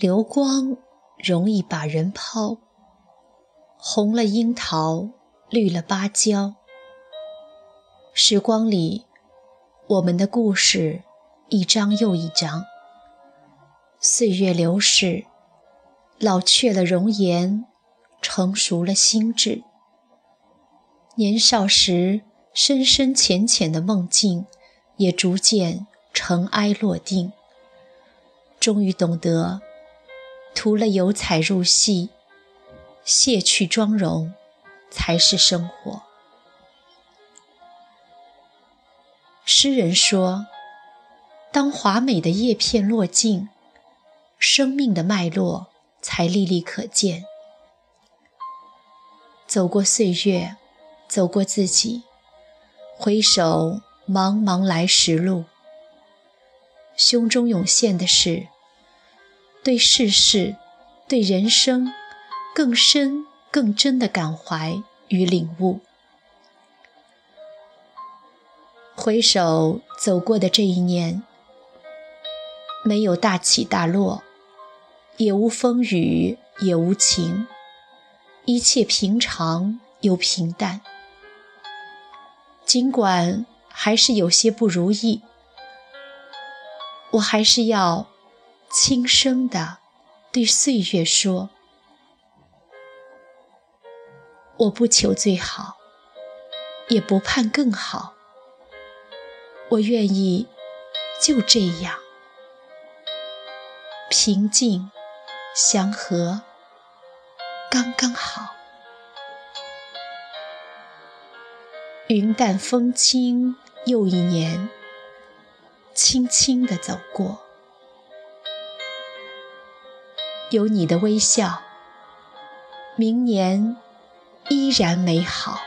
流光容易把人抛，红了樱桃，绿了芭蕉。时光里，我们的故事一张又一张。岁月流逝，老去了容颜，成熟了心智。年少时深深浅浅的梦境，也逐渐尘埃落定。终于懂得。涂了油彩入戏，卸去妆容，才是生活。诗人说：“当华美的叶片落尽，生命的脉络才历历可见。”走过岁月，走过自己，回首茫茫来时路，胸中涌现的是。对世事，对人生，更深更真的感怀与领悟。回首走过的这一年，没有大起大落，也无风雨，也无晴，一切平常又平淡。尽管还是有些不如意，我还是要。轻声地对岁月说：“我不求最好，也不盼更好。我愿意就这样平静、祥和，刚刚好。云淡风轻，又一年，轻轻地走过。”有你的微笑，明年依然美好。